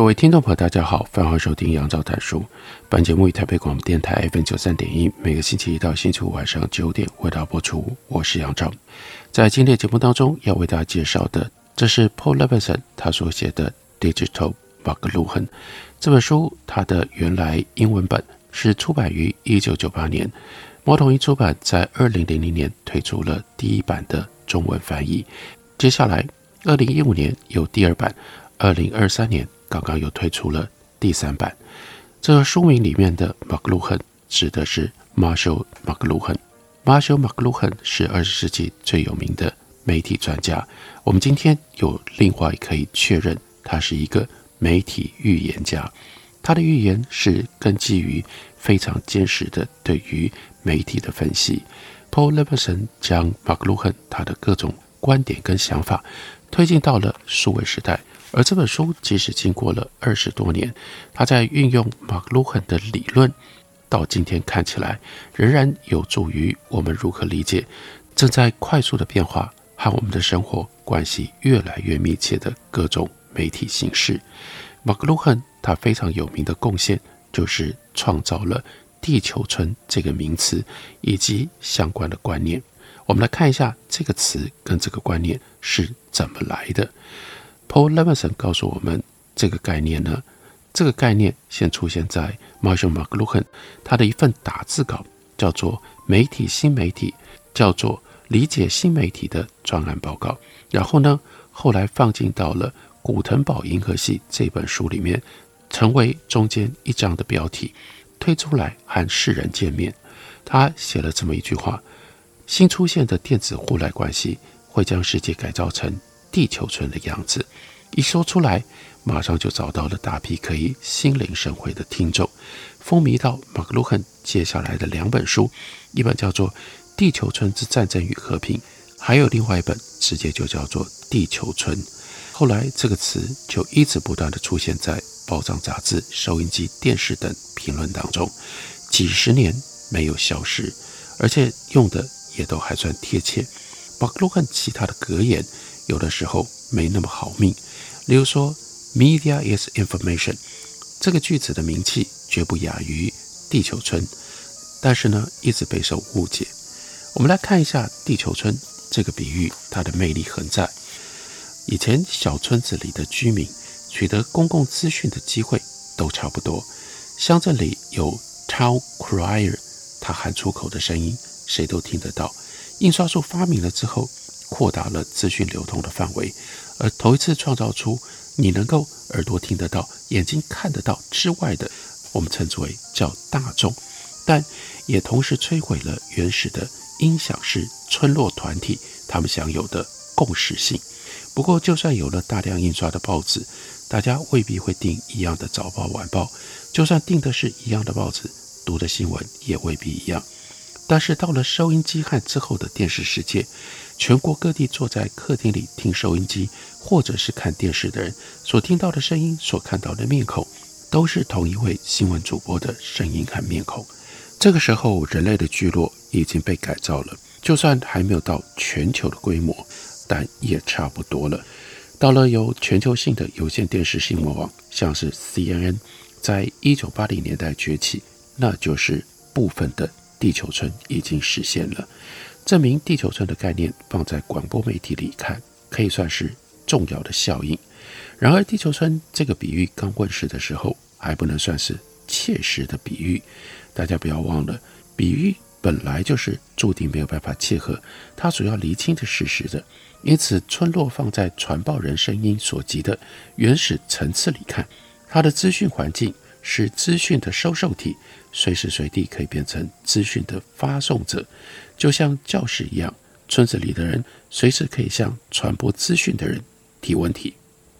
各位听众朋友，大家好，欢迎收听杨照谈书。本节目以台北广播电台 FM 九三点一，每个星期一到星期五晚上九点为大家播出。我是杨照。在今天的节目当中，要为大家介绍的，这是 Paul Levenson 他所写的《Digital McLuhan》这本书。它的原来英文本是出版于一九九八年，猫头鹰出版在二零零零年推出了第一版的中文翻译。接下来，二零一五年有第二版，二零二三年。刚刚又推出了第三版。这书名里面的 McLuhan 指的是 Marshall McLuhan。Marshall McLuhan 是二十世纪最有名的媒体专家。我们今天有另外可以确认，他是一个媒体预言家。他的预言是根基于非常坚实的对于媒体的分析。Paul Levenson 将 McLuhan 他的各种观点跟想法推进到了数位时代。而这本书即使经过了二十多年，他在运用 McLuhan 的理论，到今天看起来仍然有助于我们如何理解正在快速的变化和我们的生活关系越来越密切的各种媒体形式。McLuhan 他非常有名的贡献就是创造了“地球村”这个名词以及相关的观念。我们来看一下这个词跟这个观念是怎么来的。Paul Levenson 告诉我们，这个概念呢，这个概念先出现在 Marshall McLuhan 他的一份打字稿，叫做《媒体新媒体》，叫做理解新媒体的专案报告。然后呢，后来放进到了《古腾堡银河系》这本书里面，成为中间一章的标题，推出来和世人见面。他写了这么一句话：新出现的电子互赖关系会将世界改造成。地球村的样子，一说出来，马上就找到了大批可以心领神会的听众，风靡到 McLuhan 接下来的两本书，一本叫做《地球村之战争与和平》，还有另外一本直接就叫做《地球村》。后来这个词就一直不断地出现在报章、杂志、收音机、电视等评论当中，几十年没有消失，而且用的也都还算贴切。McLuhan 其他的格言。有的时候没那么好命，例如说 “Media is information” 这个句子的名气绝不亚于“地球村”，但是呢，一直备受误解。我们来看一下“地球村”这个比喻，它的魅力何在？以前小村子里的居民取得公共资讯的机会都差不多，乡镇里有 town crier，他喊出口的声音谁都听得到。印刷术发明了之后。扩大了资讯流通的范围，而头一次创造出你能够耳朵听得到、眼睛看得到之外的，我们称之为叫大众，但也同时摧毁了原始的音响式村落团体他们享有的共识性。不过，就算有了大量印刷的报纸，大家未必会订一样的早报、晚报；就算订的是一样的报纸，读的新闻也未必一样。但是到了收音机和之后的电视世界，全国各地坐在客厅里听收音机或者是看电视的人所听到的声音、所看到的面孔，都是同一位新闻主播的声音和面孔。这个时候，人类的聚落已经被改造了，就算还没有到全球的规模，但也差不多了。到了有全球性的有线电视新闻网，像是 CNN，在一九八零年代崛起，那就是部分的。地球村已经实现了，证明地球村的概念放在广播媒体里看，可以算是重要的效应。然而，地球村这个比喻刚问世的时候，还不能算是切实的比喻。大家不要忘了，比喻本来就是注定没有办法切合它所要厘清的事实的。因此，村落放在传报人声音所及的原始层次里看，它的资讯环境是资讯的收受体。随时随地可以变成资讯的发送者，就像教室一样，村子里的人随时可以向传播资讯的人提问题。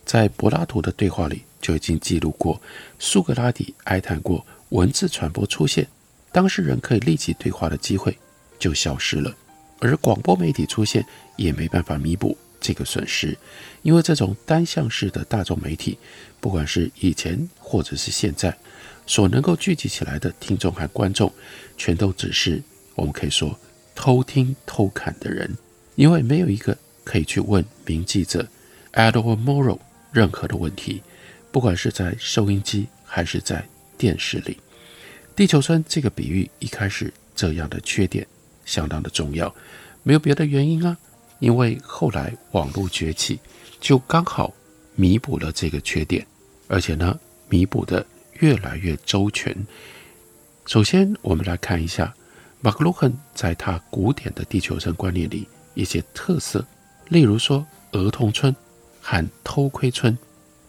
在柏拉图的对话里就已经记录过，苏格拉底哀叹过文字传播出现，当事人可以立即对话的机会就消失了，而广播媒体出现也没办法弥补这个损失，因为这种单向式的大众媒体，不管是以前或者是现在，所能够聚集起来的听众和观众，全都只是我们可以说偷听偷看的人，因为没有一个可以去问名记者 Edward Morrow 任何的问题，不管是在收音机还是在电视里。地球村这个比喻一开始这样的缺点相当的重要，没有别的原因啊。因为后来网络崛起，就刚好弥补了这个缺点，而且呢，弥补的越来越周全。首先，我们来看一下马克鲁汉在他古典的地球村观念里一些特色，例如说儿童村和偷窥村。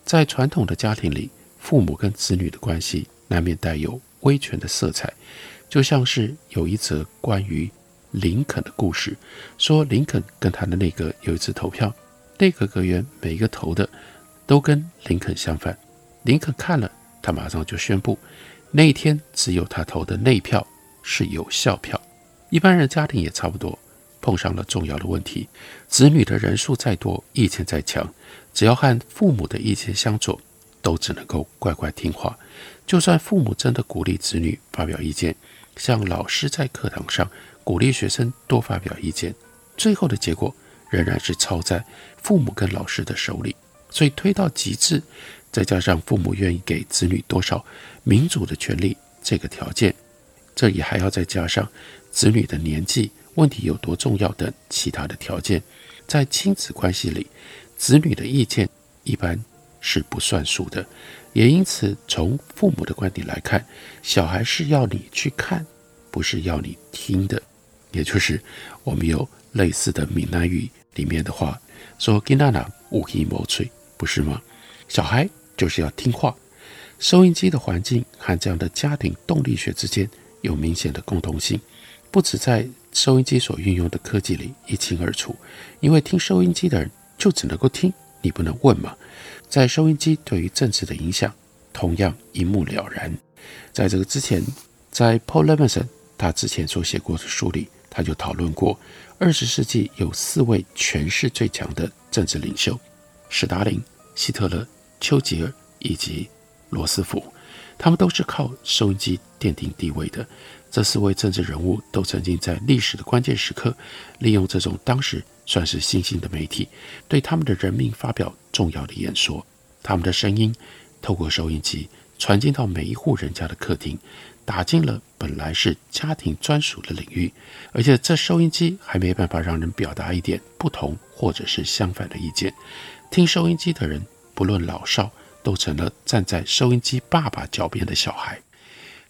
在传统的家庭里，父母跟子女的关系难免带有威权的色彩，就像是有一则关于。林肯的故事说，林肯跟他的内阁有一次投票，内阁阁员每一个投的都跟林肯相反。林肯看了，他马上就宣布，那一天只有他投的那票是有效票。一般人家庭也差不多，碰上了重要的问题，子女的人数再多，意见再强，只要和父母的意见相左，都只能够乖乖听话。就算父母真的鼓励子女发表意见，像老师在课堂上。鼓励学生多发表意见，最后的结果仍然是操在父母跟老师的手里。所以推到极致，再加上父母愿意给子女多少民主的权利这个条件，这里还要再加上子女的年纪、问题有多重要等其他的条件，在亲子关系里，子女的意见一般是不算数的。也因此，从父母的观点来看，小孩是要你去看，不是要你听的。也就是我们有类似的闽南语里面的话说“囡仔仔有耳无喙”，不是吗？小孩就是要听话。收音机的环境和这样的家庭动力学之间有明显的共同性，不止在收音机所运用的科技里一清二楚。因为听收音机的人就只能够听，你不能问嘛。在收音机对于政治的影响同样一目了然。在这个之前，在 Paul Levinson 他之前所写过的书里。他就讨论过，二十世纪有四位权势最强的政治领袖：史达林、希特勒、丘吉尔以及罗斯福。他们都是靠收音机奠定地位的。这四位政治人物都曾经在历史的关键时刻，利用这种当时算是新兴的媒体，对他们的人民发表重要的演说。他们的声音透过收音机传进到每一户人家的客厅。打进了本来是家庭专属的领域，而且这收音机还没办法让人表达一点不同或者是相反的意见。听收音机的人，不论老少，都成了站在收音机爸爸脚边的小孩。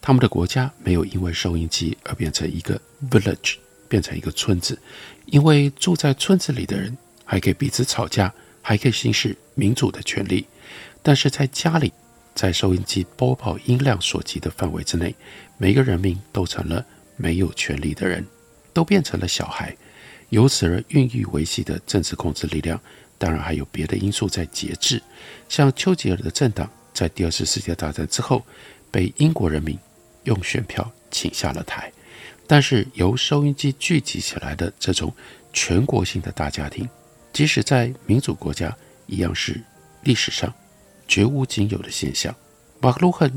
他们的国家没有因为收音机而变成一个 village，变成一个村子，因为住在村子里的人还可以彼此吵架，还可以行使民主的权利，但是在家里。在收音机播报音量所及的范围之内，每个人民都成了没有权利的人，都变成了小孩。由此而孕育维系的政治控制力量，当然还有别的因素在节制。像丘吉尔的政党在第二次世界大战之后，被英国人民用选票请下了台。但是由收音机聚集起来的这种全国性的大家庭，即使在民主国家，一样是历史上。绝无仅有的现象。马克鲁汉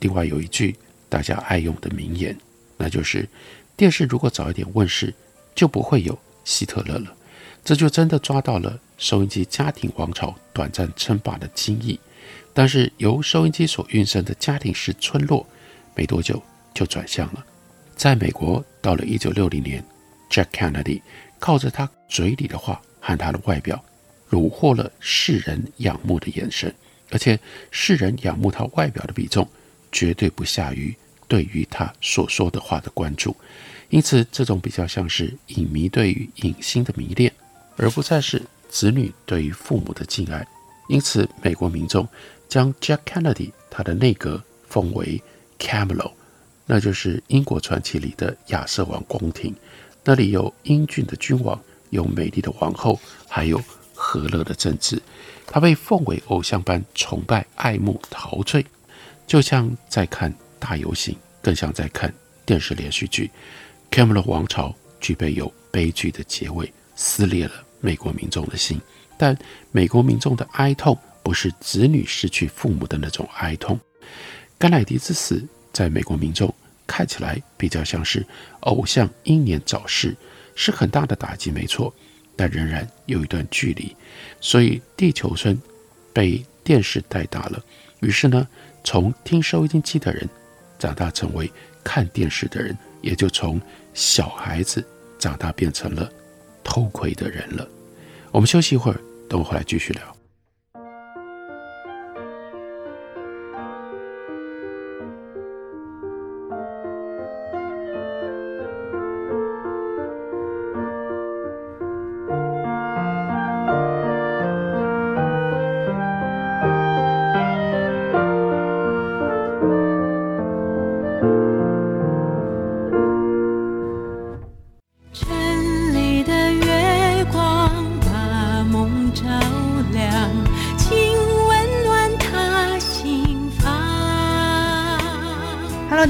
另外有一句大家爱用的名言，那就是：电视如果早一点问世，就不会有希特勒了。这就真的抓到了收音机家庭王朝短暂称霸的精义。但是由收音机所运生的家庭式村落，没多久就转向了。在美国，到了一九六零年，Jack Kennedy 靠着他嘴里的话和他的外表，虏获了世人仰慕的眼神。而且世人仰慕他外表的比重，绝对不下于对于他所说的话的关注。因此，这种比较像是影迷对于影星的迷恋，而不再是子女对于父母的敬爱。因此，美国民众将 Jack Kennedy 他的内阁奉为 c a m e l o 那就是英国传奇里的亚瑟王宫廷，那里有英俊的君王有美丽的皇后，还有和乐的政治。他被奉为偶像般崇拜、爱慕、陶醉，就像在看大游行，更像在看电视连续剧。Camelot 王朝具备有悲剧的结尾，撕裂了美国民众的心。但美国民众的哀痛不是子女失去父母的那种哀痛。甘乃迪之死，在美国民众看起来比较像是偶像英年早逝，是很大的打击，没错。但仍然有一段距离，所以地球村被电视带大了。于是呢，从听收音机的人长大成为看电视的人，也就从小孩子长大变成了偷窥的人了。我们休息一会儿，等我回来继续聊。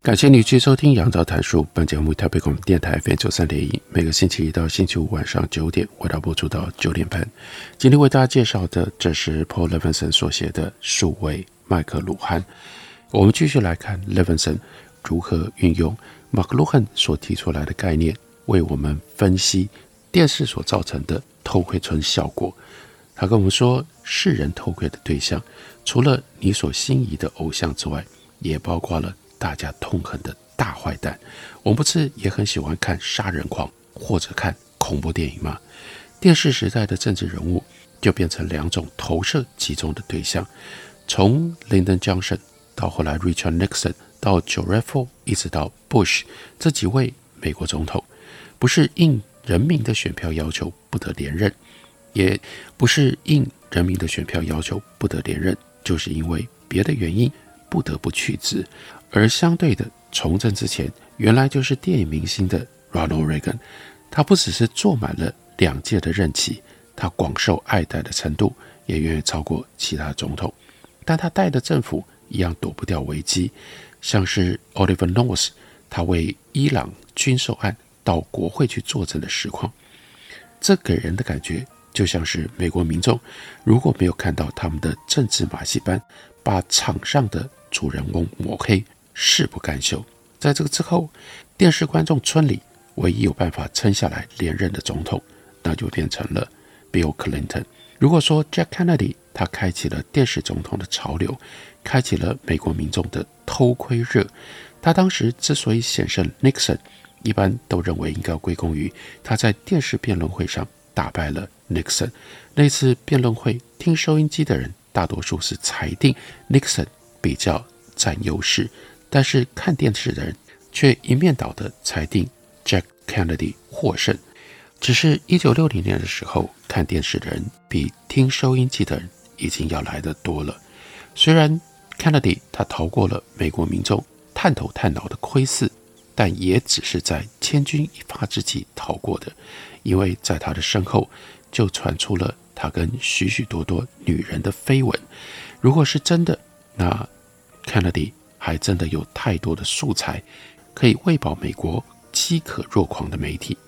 感谢你继续收听《杨照谈书》。本节目台北广播电台 FM 九三点一，每个星期一到星期五晚上九点，为大家播出到九点半。今天为大家介绍的，这是 Paul Levinson 所写的《数位麦克卢汉》。我们继续来看 Levinson 如何运用 McLuhan 所提出来的概念，为我们分析电视所造成的偷窥村效果。他跟我们说，世人偷窥的对象，除了你所心仪的偶像之外，也包括了。大家痛恨的大坏蛋，我们不是也很喜欢看杀人狂或者看恐怖电影吗？电视时代的政治人物就变成两种投射集中的对象，从 Lyndon Johnson 到后来 Richard Nixon 到 Gerald Ford 一直到 Bush 这几位美国总统，不是应人民的选票要求不得连任，也不是应人民的选票要求不得连任，就是因为别的原因不得不去职。而相对的，从政之前，原来就是电影明星的 Ronald Reagan，他不只是坐满了两届的任期，他广受爱戴的程度也远远超过其他总统。但他带的政府一样躲不掉危机，像是 Oliver North，他为伊朗军售案到国会去作证的实况，这给人的感觉就像是美国民众如果没有看到他们的政治马戏班把场上的主人翁抹黑。誓不甘休。在这个之后，电视观众村里唯一有办法撑下来连任的总统，那就变成了 Bill Clinton。如果说 Jack Kennedy 他开启了电视总统的潮流，开启了美国民众的偷窥热，他当时之所以险胜 Nixon，一般都认为应该归功于他在电视辩论会上打败了 Nixon。那次辩论会，听收音机的人大多数是裁定 Nixon 比较占优势。但是看电视的人却一面倒的裁定 Jack Kennedy 获胜。只是一九六零年的时候，看电视的人比听收音机的人已经要来得多了。虽然 Kennedy 他逃过了美国民众探头探脑的窥视，但也只是在千钧一发之际逃过的，因为在他的身后就传出了他跟许许多多女人的绯闻。如果是真的，那 Kennedy 还真的有太多的素材可以喂饱美国饥渴若狂的媒体。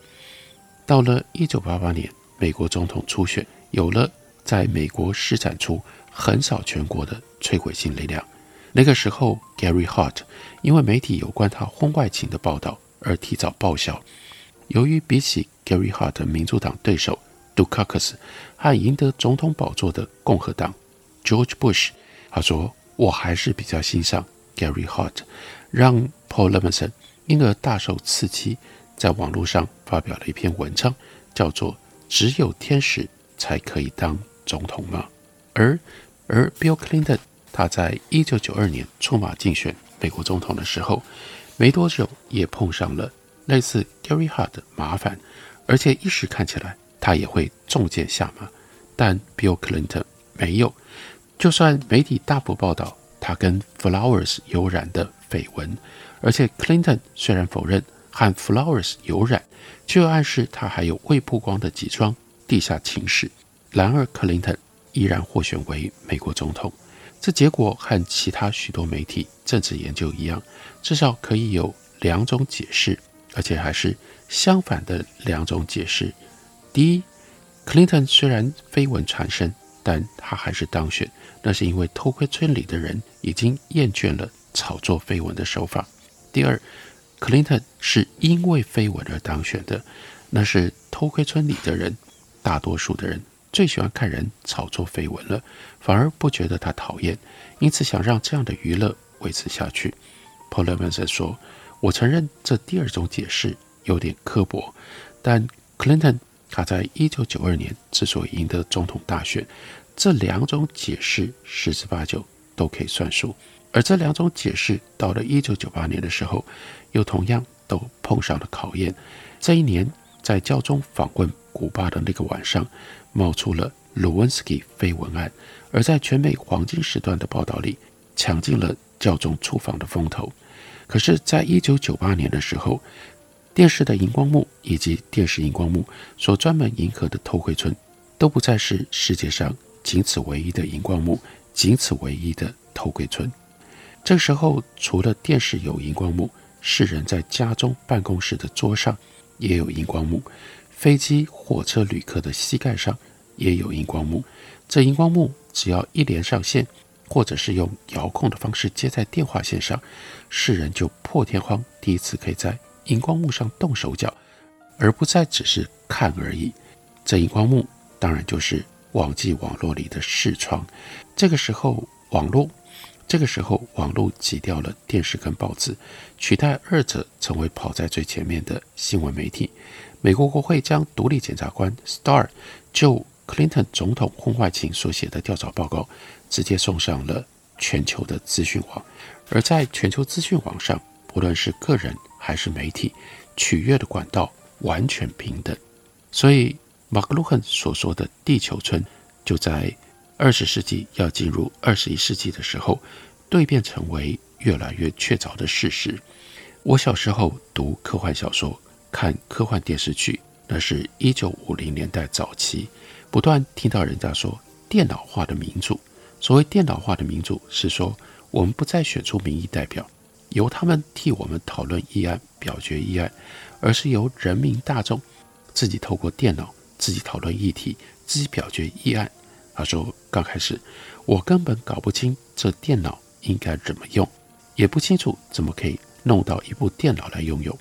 到了1988年，美国总统初选，有了在美国施展出横扫全国的摧毁性力量。那个时候，Gary Hart 因为媒体有关他婚外情的报道而提早报销。由于比起 Gary Hart 的民主党对手 Dukakis 和赢得总统宝座的共和党 George Bush，他说：“我还是比较欣赏 Gary Hart，让 Paul Levinson 因而大受刺激，在网络上发表了一篇文章，叫做‘只有天使才可以当总统吗？’而而 Bill Clinton。”他在一九九二年出马竞选美国总统的时候，没多久也碰上了类似 Gary Hart 的麻烦，而且一时看起来他也会中箭下马，但 Bill Clinton 没有。就算媒体大幅报道他跟 Flowers 有染的绯闻，而且 Clinton 虽然否认和 Flowers 有染，却又暗示他还有未曝光的几桩地下情史。然而，Clinton 依然获选为美国总统。这结果和其他许多媒体政治研究一样，至少可以有两种解释，而且还是相反的两种解释。第一，Clinton 虽然绯闻缠身，但他还是当选，那是因为偷窥村里的人已经厌倦了炒作绯闻的手法。第二，Clinton 是因为绯闻而当选的，那是偷窥村里的人，大多数的人。最喜欢看人炒作绯闻了，反而不觉得他讨厌，因此想让这样的娱乐维持下去。Paul Levinson 说：“我承认这第二种解释有点刻薄，但 Clinton 他在一九九二年之所以赢得总统大选，这两种解释十之八九都可以算数。而这两种解释到了一九九八年的时候，又同样都碰上了考验。这一年在教宗访问古巴的那个晚上。”冒出了卢温斯基绯闻案，而在全美黄金时段的报道里，抢尽了教宗出访的风头。可是，在一九九八年的时候，电视的荧光幕以及电视荧光幕所专门迎合的偷窥村，都不再是世界上仅此唯一的荧光幕，仅此唯一的偷窥村。这时候，除了电视有荧光幕，世人在家中办公室的桌上也有荧光幕。飞机、火车旅客的膝盖上也有荧光幕。这荧光幕只要一连上线，或者是用遥控的方式接在电话线上，世人就破天荒第一次可以在荧光幕上动手脚，而不再只是看而已。这荧光幕当然就是网际网络里的视窗。这个时候，网络这个时候网络挤掉了电视跟报纸，取代二者成为跑在最前面的新闻媒体。美国国会将独立检察官 Star 就 Clinton 总统婚外情所写的调查报告直接送上了全球的资讯网，而在全球资讯网上，不论是个人还是媒体，取阅的管道完全平等。所以马克鲁肯所说的“地球村”就在二十世纪要进入二十一世纪的时候，蜕变成为越来越确凿的事实。我小时候读科幻小说。看科幻电视剧，那是一九五零年代早期，不断听到人家说电脑化的民主。所谓电脑化的民主，是说我们不再选出民意代表，由他们替我们讨论议案、表决议案，而是由人民大众自己透过电脑自己讨论议题、自己表决议案。他说，刚开始我根本搞不清这电脑应该怎么用，也不清楚怎么可以弄到一部电脑来拥有。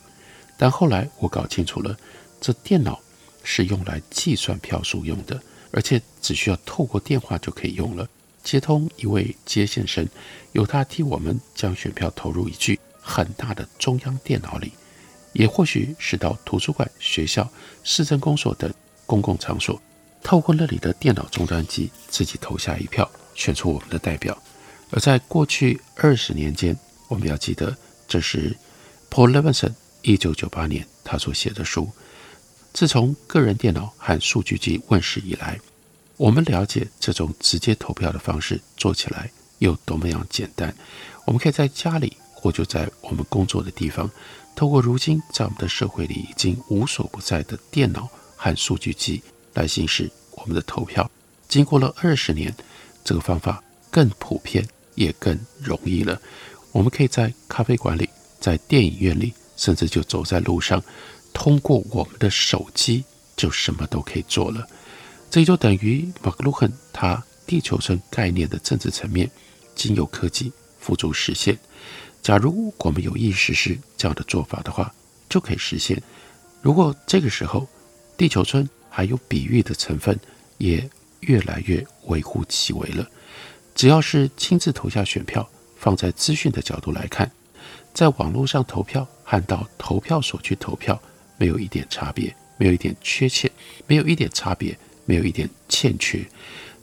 但后来我搞清楚了，这电脑是用来计算票数用的，而且只需要透过电话就可以用了。接通一位接线生，由他替我们将选票投入一具很大的中央电脑里，也或许是到图书馆、学校、市政公所等公共场所，透过那里的电脑终端机自己投下一票，选出我们的代表。而在过去二十年间，我们要记得，这是 Paul Levinson。一九九八年，他所写的书。自从个人电脑和数据机问世以来，我们了解这种直接投票的方式做起来有多么样简单。我们可以在家里，或就在我们工作的地方，透过如今在我们的社会里已经无所不在的电脑和数据机来行使我们的投票。经过了二十年，这个方法更普遍，也更容易了。我们可以在咖啡馆里，在电影院里，甚至就走在路上，通过我们的手机就什么都可以做了。这就等于马克鲁汉他地球村概念的政治层面，经由科技辅助实现。假如我们有意实施这样的做法的话，就可以实现。如果这个时候地球村还有比喻的成分，也越来越微乎其微了。只要是亲自投下选票，放在资讯的角度来看，在网络上投票和到投票所去投票，没有一点差别，没有一点缺欠，没有一点差别，没有一点欠缺。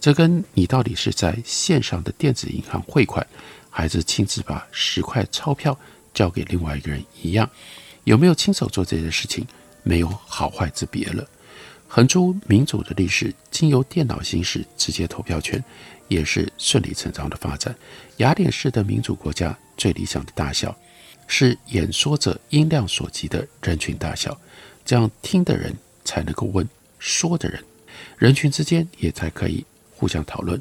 这跟你到底是在线上的电子银行汇款，还是亲自把十块钞票交给另外一个人一样，有没有亲手做这件事情，没有好坏之别了。横珠民主的历史，经由电脑行使直接投票权，也是顺理成章的发展。雅典式的民主国家最理想的大小，是演说者音量所及的人群大小，这样听的人才能够问说的人，人群之间也才可以互相讨论。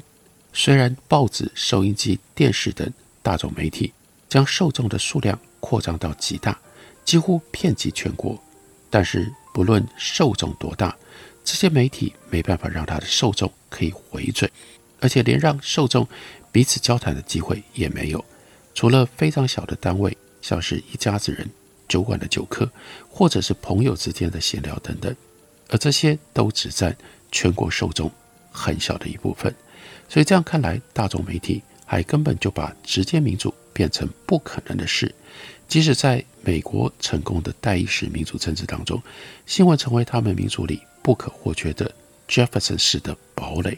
虽然报纸、收音机、电视等。大众媒体将受众的数量扩张到极大，几乎遍及全国。但是，不论受众多大，这些媒体没办法让他的受众可以回嘴，而且连让受众彼此交谈的机会也没有。除了非常小的单位，像是一家子人、酒馆的酒客，或者是朋友之间的闲聊等等，而这些都只占全国受众很小的一部分。所以这样看来，大众媒体。还根本就把直接民主变成不可能的事。即使在美国成功的代议式民主政治当中，新闻成为他们民主里不可或缺的 Jefferson 式的堡垒。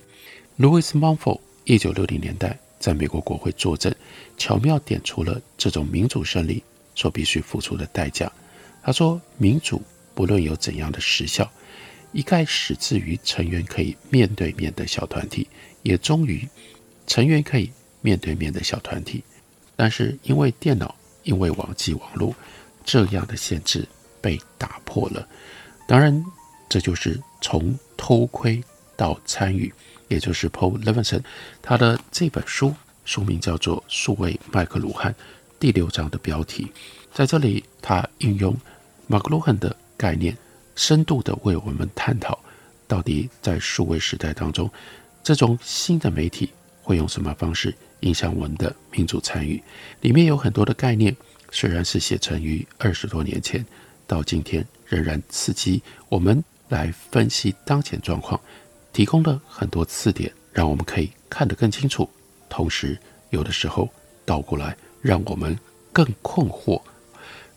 路易斯·孟菲一九六零年代在美国国会作证，巧妙点出了这种民主胜利所必须付出的代价。他说：“民主不论有怎样的实效，一概始自于成员可以面对面的小团体，也终于成员可以。”面对面的小团体，但是因为电脑、因为网际网络这样的限制被打破了。当然，这就是从偷窥到参与，也就是 Paul Levinson 他的这本书书名叫做《数位麦克卢汉》第六章的标题，在这里他运用麦克卢汉的概念，深度的为我们探讨到底在数位时代当中，这种新的媒体会用什么方式。影响我们的民主参与，里面有很多的概念，虽然是写成于二十多年前，到今天仍然刺激我们来分析当前状况，提供了很多刺点，让我们可以看得更清楚。同时，有的时候倒过来，让我们更困惑，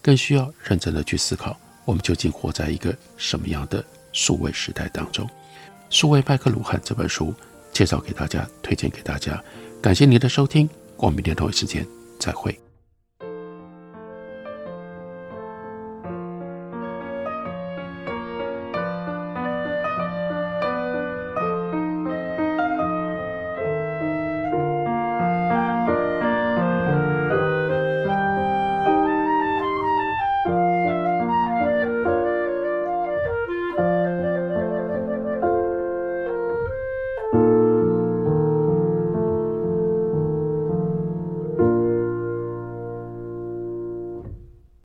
更需要认真的去思考，我们究竟活在一个什么样的数位时代当中。《数位麦克卢汉》这本书介绍给大家，推荐给大家。感谢您的收听，我们明天同一时间再会。